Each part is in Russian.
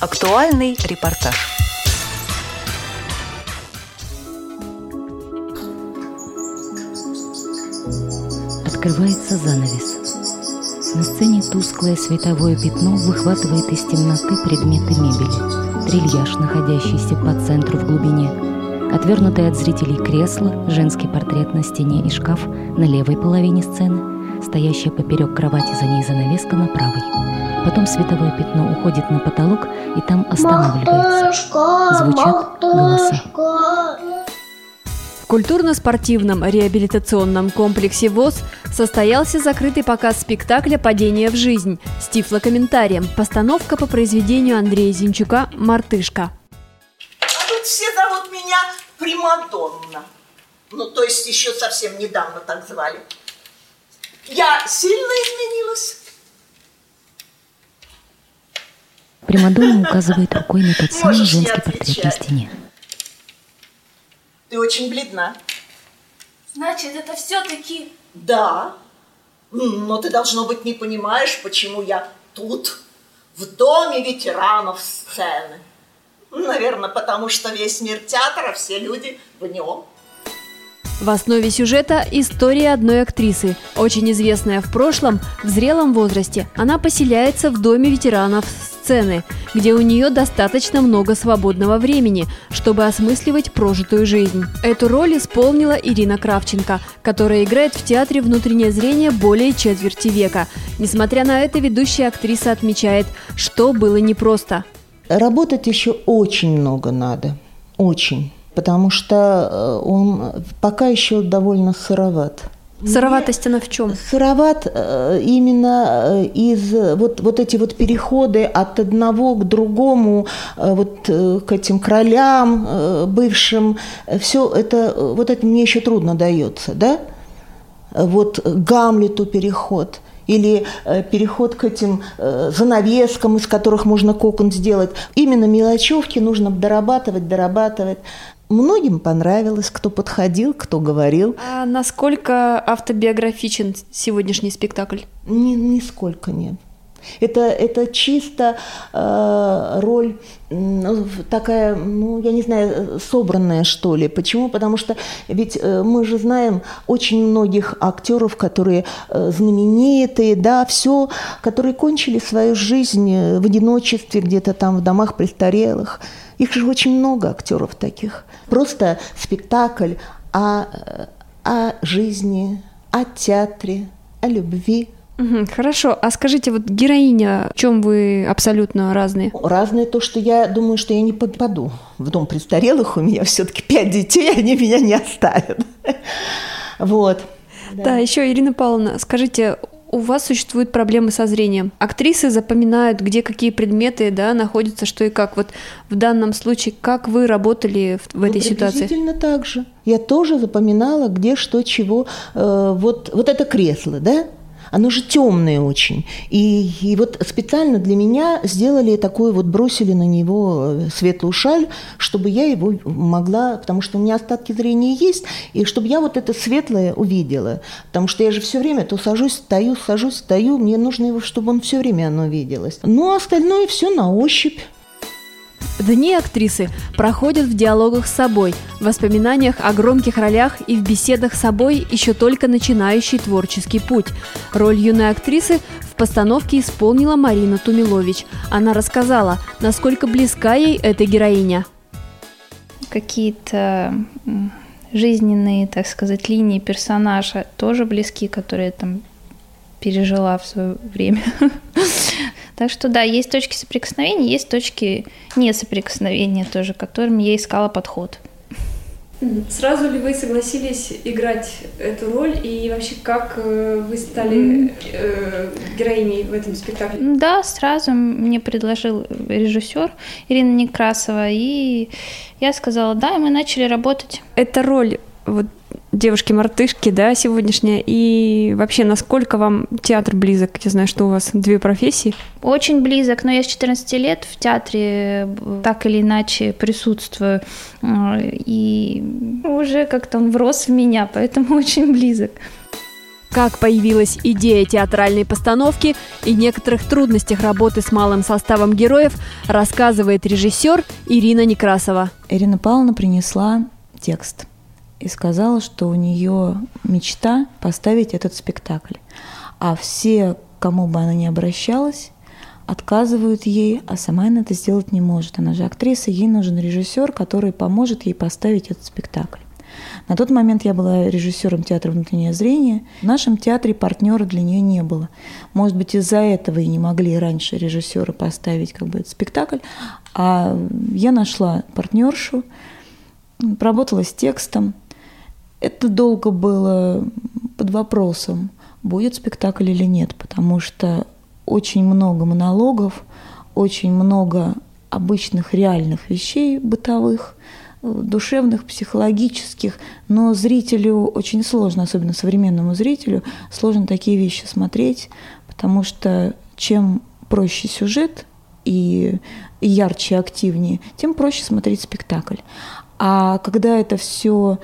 Актуальный репортаж. Открывается занавес. На сцене тусклое световое пятно выхватывает из темноты предметы мебели. Трильяж, находящийся по центру в глубине. Отвернутое от зрителей кресло, женский портрет на стене и шкаф на левой половине сцены, стоящая поперек кровати, за ней занавеска на правой. Потом световое пятно уходит на потолок и там останавливается. Звучат голоса. В культурно-спортивном реабилитационном комплексе ВОЗ состоялся закрытый показ спектакля «Падение в жизнь» с тифлокомментарием. Постановка по произведению Андрея Зинчука «Мартышка». А тут все зовут меня Примадонна. Ну, то есть еще совсем недавно так звали. Я сильно изменилась. Примадонна указывает рукой на тот самый Можешь не женский портрет на отвечать. стене. Ты очень бледна. Значит, это все-таки... Да. Но ты, должно быть, не понимаешь, почему я тут, в доме ветеранов сцены. Наверное, потому что весь мир театра, все люди в нем. В основе сюжета история одной актрисы, очень известная в прошлом, в зрелом возрасте. Она поселяется в доме ветеранов сцены, где у нее достаточно много свободного времени, чтобы осмысливать прожитую жизнь. Эту роль исполнила Ирина Кравченко, которая играет в театре «Внутреннее зрение» более четверти века. Несмотря на это, ведущая актриса отмечает, что было непросто. Работать еще очень много надо, очень, потому что э, он пока еще довольно сыроват. Сыроватость она в чем? Сыроват э, именно э, из вот, вот эти вот переходы от одного к другому, вот к этим королям бывшим, все это, вот это мне еще трудно дается, да? Вот Гамлету переход – или переход к этим занавескам, из которых можно кокон сделать. Именно мелочевки нужно дорабатывать, дорабатывать. Многим понравилось, кто подходил, кто говорил. А насколько автобиографичен сегодняшний спектакль? Ни, нисколько нет. Это, это чисто э, роль м, такая, ну, я не знаю, собранная, что ли. Почему? Потому что ведь э, мы же знаем очень многих актеров, которые э, знаменитые, да, все, которые кончили свою жизнь э, в одиночестве, где-то там в домах престарелых. Их же очень много актеров таких. Просто спектакль о, э, о жизни, о театре, о любви. Хорошо, а скажите, вот героиня, в чем вы абсолютно разные? Разное то, что я думаю, что я не попаду в дом престарелых. У меня все-таки пять детей, они меня не оставят. Вот. Да, еще Ирина Павловна, скажите, у вас существуют проблемы со зрением. Актрисы запоминают, где какие предметы да, находятся, что и как. Вот в данном случае, как вы работали в, в этой Ну, ситуации? Приблизительно так же. Я тоже запоминала, где что, чего. Э, вот, вот это кресло, да? Оно же темное очень. И, и вот специально для меня сделали такое вот, бросили на него э, светлую шаль, чтобы я его могла, потому что у меня остатки зрения есть, и чтобы я вот это светлое увидела. Потому что я же все время то сажусь, стою, сажусь, стою, мне нужно его, чтобы он все время оно виделось. Ну, а остальное все на ощупь. Дни актрисы проходят в диалогах с собой, в воспоминаниях о громких ролях и в беседах с собой еще только начинающий творческий путь. Роль юной актрисы в постановке исполнила Марина Тумилович. Она рассказала, насколько близка ей эта героиня. Какие-то жизненные, так сказать, линии персонажа тоже близки, которые там пережила в свое время. Так что да, есть точки соприкосновения, есть точки несоприкосновения тоже, к которым я искала подход. Сразу ли вы согласились играть эту роль и вообще как э, вы стали э, героиней в этом спектакле? Да, сразу мне предложил режиссер Ирина Некрасова, и я сказала да, и мы начали работать. Эта роль вот девушки-мартышки, да, сегодняшняя, и вообще, насколько вам театр близок? Я знаю, что у вас две профессии. Очень близок, но я с 14 лет в театре э, так или иначе присутствую, э, и уже как-то он врос в меня, поэтому очень близок. как появилась идея театральной постановки и некоторых трудностях работы с малым составом героев, рассказывает режиссер Ирина Некрасова. Ирина Павловна принесла текст и сказала, что у нее мечта поставить этот спектакль. А все, кому бы она ни обращалась, отказывают ей, а сама она это сделать не может. Она же актриса, ей нужен режиссер, который поможет ей поставить этот спектакль. На тот момент я была режиссером театра «Внутреннее зрение». В нашем театре партнера для нее не было. Может быть, из-за этого и не могли раньше режиссеры поставить как бы этот спектакль. А я нашла партнершу, работала с текстом. Это долго было под вопросом, будет спектакль или нет, потому что очень много монологов, очень много обычных реальных вещей бытовых, душевных, психологических, но зрителю очень сложно, особенно современному зрителю, сложно такие вещи смотреть, потому что чем проще сюжет и ярче, активнее, тем проще смотреть спектакль. А когда это все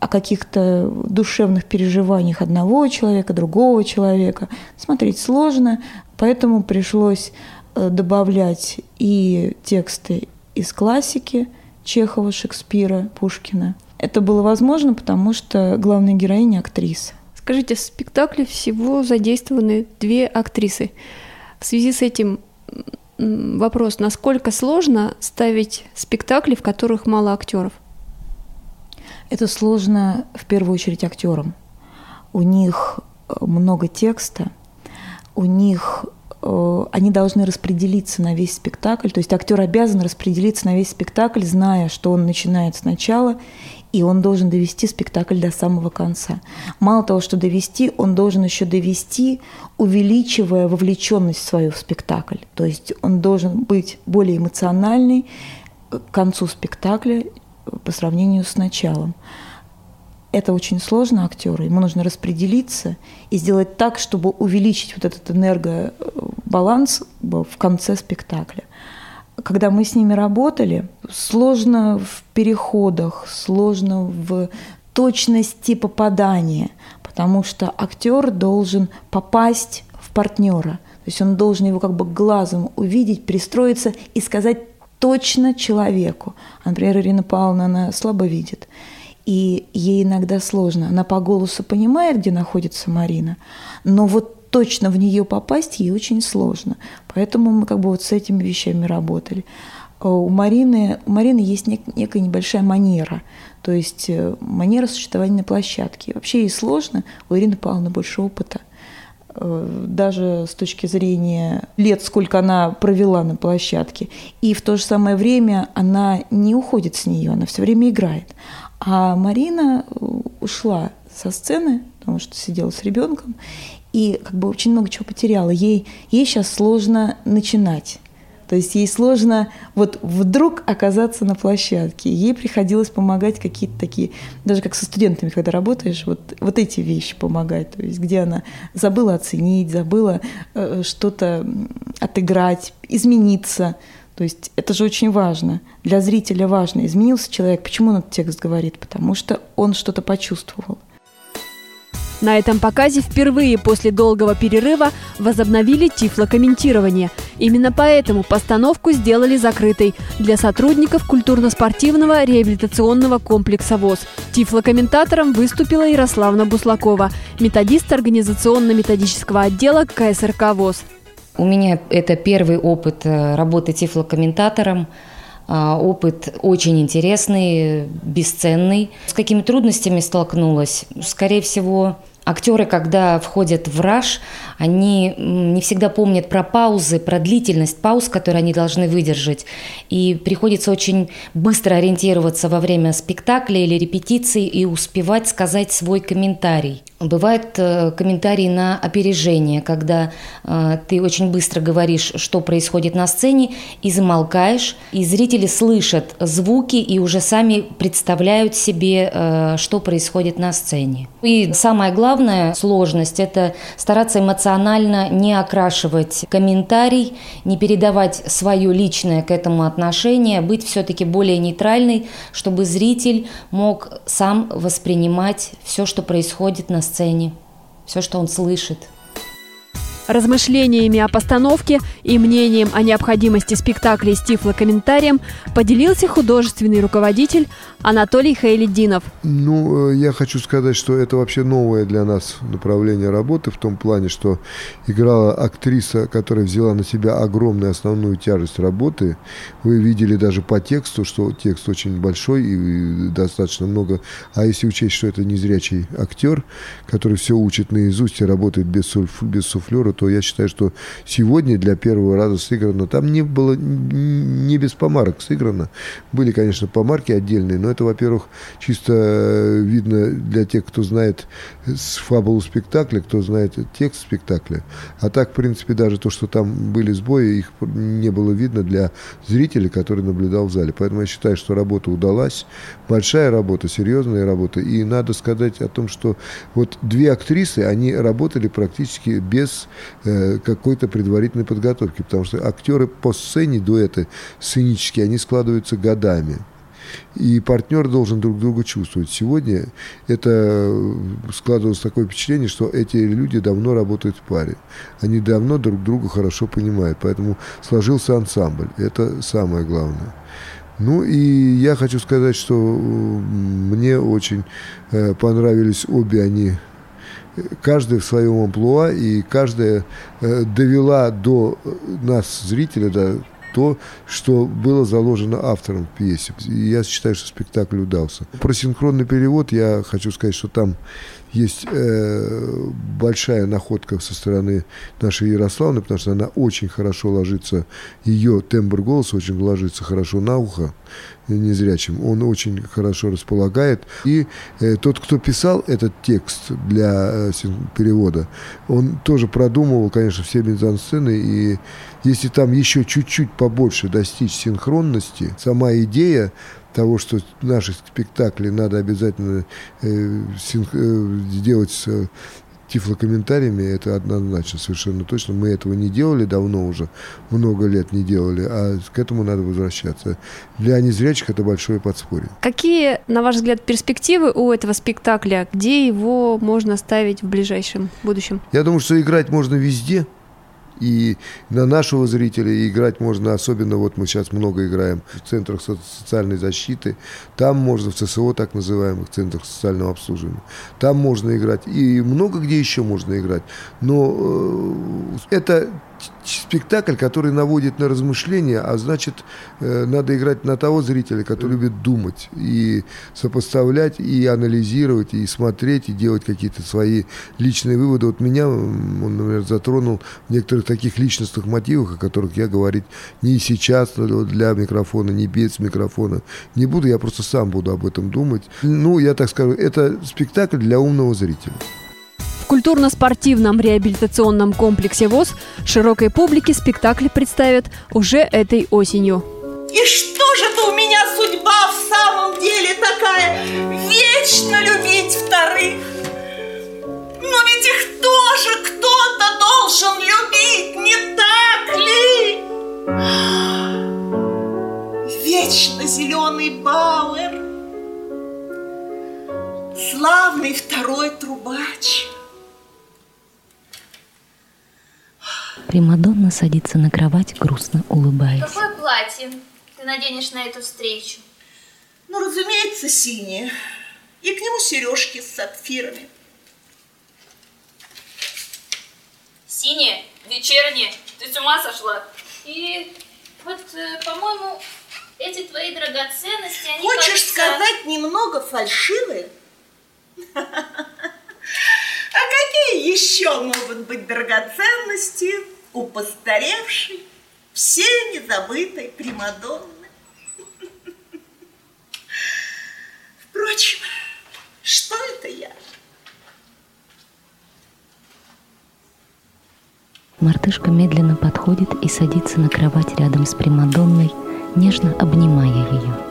о каких-то душевных переживаниях одного человека, другого человека, смотреть сложно, поэтому пришлось э, добавлять и тексты из классики, Чехова, Шекспира, Пушкина. Это было возможно, потому что главная героиня – актриса. Скажите, в спектакле всего задействованы две актрисы. В связи с этим вопрос, насколько сложно ставить спектакли, в которых мало актеров? Это сложно в первую очередь актерам. У них э, много текста, у них Э, они должны распределиться на весь спектакль. То есть актер обязан распределиться на весь спектакль, зная, что он начинает сначала, и он должен довести спектакль до самого конца. Мало того, что довести, он должен еще довести, увеличивая вовлеченность свою в спектакль. То есть он должен быть более эмоциональный к концу спектакля по сравнению с началом это очень сложно актеру. Ему нужно распределиться и сделать так, чтобы увеличить вот этот энергобаланс в конце спектакля. Когда мы с ними работали, сложно в переходах, сложно в точности попадания, потому что актер должен попасть в партнера. То есть он должен его как бы глазом увидеть, пристроиться и сказать точно человеку. Например, Ирина Павловна, она слабо видит и ей иногда сложно. Она по голосу понимает, где находится Марина, но вот точно в нее попасть ей очень сложно. Поэтому мы как бы вот с этими вещами работали. А у Марины, у Марины есть нек, некая небольшая манера, то есть э, манера существования на площадке. Вообще ей сложно, у Ирины Павловны больше опыта э, даже с точки зрения лет, сколько она провела на площадке. И в то же самое время она не уходит с нее, она все время играет. А Марина э, ушла со сцены, потому что сидела с ребенком, и как бы очень много чего потеряла. Ей, ей сейчас сложно начинать. То есть ей сложно вот вдруг оказаться на площадке. Ей приходилось помогать какие-то такие, даже как со студентами, когда работаешь, вот, вот эти вещи помогать. То есть где она забыла оценить, забыла э, что-то отыграть, измениться. То есть это же очень важно. Для зрителя важно, изменился человек. Почему он этот текст говорит? Потому что он что-то почувствовал. На этом показе впервые после долгого перерыва возобновили тифлокомментирование. Именно поэтому постановку сделали закрытой для сотрудников культурно-спортивного реабилитационного комплекса ВОЗ. Тифлокомментатором выступила Ярославна Буслакова, методист организационно-методического отдела КСРК ВОЗ. У меня это первый опыт э, работы тифлокомментатором. А, опыт очень интересный, бесценный. С какими трудностями столкнулась? Скорее всего, Актеры, когда входят в раж, они не всегда помнят про паузы, про длительность пауз, которые они должны выдержать. И приходится очень быстро ориентироваться во время спектакля или репетиции и успевать сказать свой комментарий. Бывают э, комментарии на опережение, когда э, ты очень быстро говоришь, что происходит на сцене, и замолкаешь, и зрители слышат звуки и уже сами представляют себе, э, что происходит на сцене. И самое главное сложность – это стараться эмоционально не окрашивать комментарий, не передавать свое личное к этому отношение, быть все-таки более нейтральной, чтобы зритель мог сам воспринимать все, что происходит на сцене. Все, что он слышит – Размышлениями о постановке и мнением о необходимости спектакля с тифлокомментарием поделился художественный руководитель Анатолий Хейлидинов. Ну, э, я хочу сказать, что это вообще новое для нас направление работы в том плане, что играла актриса, которая взяла на себя огромную основную тяжесть работы. Вы видели даже по тексту, что текст очень большой и достаточно много. А если учесть, что это незрячий актер, который все учит наизусть и работает без, суф, без суфлера, то я считаю, что сегодня для первого раза сыграно, там не было не без помарок сыграно. Были, конечно, помарки отдельные, но это, во-первых, чисто э, видно для тех, кто знает фабулу спектакля, кто знает текст спектакля. А так, в принципе, даже то, что там были сбои, их не было видно для зрителя, который наблюдал в зале. Поэтому я считаю, что работа удалась. Большая работа, серьезная работа. И надо сказать о том, что вот две актрисы, они работали практически без Э, какой-то предварительной подготовки, потому что актеры по сцене, дуэты сценические, они складываются годами. И партнер должен друг друга чувствовать. Сегодня это э, складывалось такое впечатление, что эти люди давно работают в паре. Они давно друг друга хорошо понимают. Поэтому сложился ансамбль. Это самое главное. Ну и я хочу сказать, что мне очень понравились обе они каждая в своем амплуа, и каждая э, довела до нас, зрителя, до то, что было заложено автором в пьесе. И я считаю, что спектакль удался. Про синхронный перевод я хочу сказать, что там есть э, большая находка со стороны нашей Ярославны, потому что она очень хорошо ложится, ее тембр голоса очень ложится хорошо на ухо незрячим. Он очень хорошо располагает. И э, тот, кто писал этот текст для э, перевода, он тоже продумывал, конечно, все мизансцены. И если там еще чуть-чуть побольше достичь синхронности, сама идея того, что наши спектакли надо обязательно э, синх, э, сделать с э, тифлокомментариями, это однозначно, совершенно точно. Мы этого не делали давно уже, много лет не делали, а к этому надо возвращаться. Для незрячих это большое подспорье. Какие, на ваш взгляд, перспективы у этого спектакля? Где его можно ставить в ближайшем будущем? Я думаю, что играть можно везде – и на нашего зрителя играть можно, особенно вот мы сейчас много играем в центрах социальной защиты, там можно в ЦСО, так называемых центрах социального обслуживания, там можно играть, и много где еще можно играть. Но э, это спектакль, который наводит на размышления, а значит, э, надо играть на того зрителя, который любит думать и сопоставлять, и анализировать, и смотреть, и делать какие-то свои личные выводы. Вот меня, он, например, затронул в некоторых таких личностных мотивах, о которых я говорить не сейчас для микрофона, не без микрофона не буду, я просто сам буду об этом думать. Ну, я так скажу, это спектакль для умного зрителя культурно-спортивном реабилитационном комплексе ВОЗ широкой публике спектакль представят уже этой осенью. И что же это у меня судьба в самом деле такая? Вечно любить вторых. Но ведь их тоже кто-то должен любить, не так ли? Вечно зеленый Бауэр, славный второй трубач – Примадонна садится на кровать, грустно улыбаясь. Какое платье ты наденешь на эту встречу? Ну, разумеется, синее. И к нему сережки с сапфирами. Синее? Вечернее? Ты с ума сошла? И вот, э, по-моему, эти твои драгоценности, они Хочешь кажутся... сказать, немного фальшивые? А какие еще могут быть драгоценности у постаревшей, все незабытой Примадонны. Впрочем, что это я? Мартышка медленно подходит и садится на кровать рядом с Примадонной, нежно обнимая ее.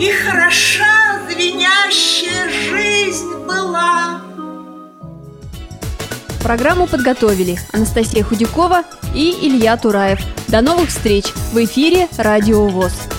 И хороша звенящая жизнь была. Программу подготовили Анастасия Худякова и Илья Тураев. До новых встреч в эфире «Радио ВОЗ».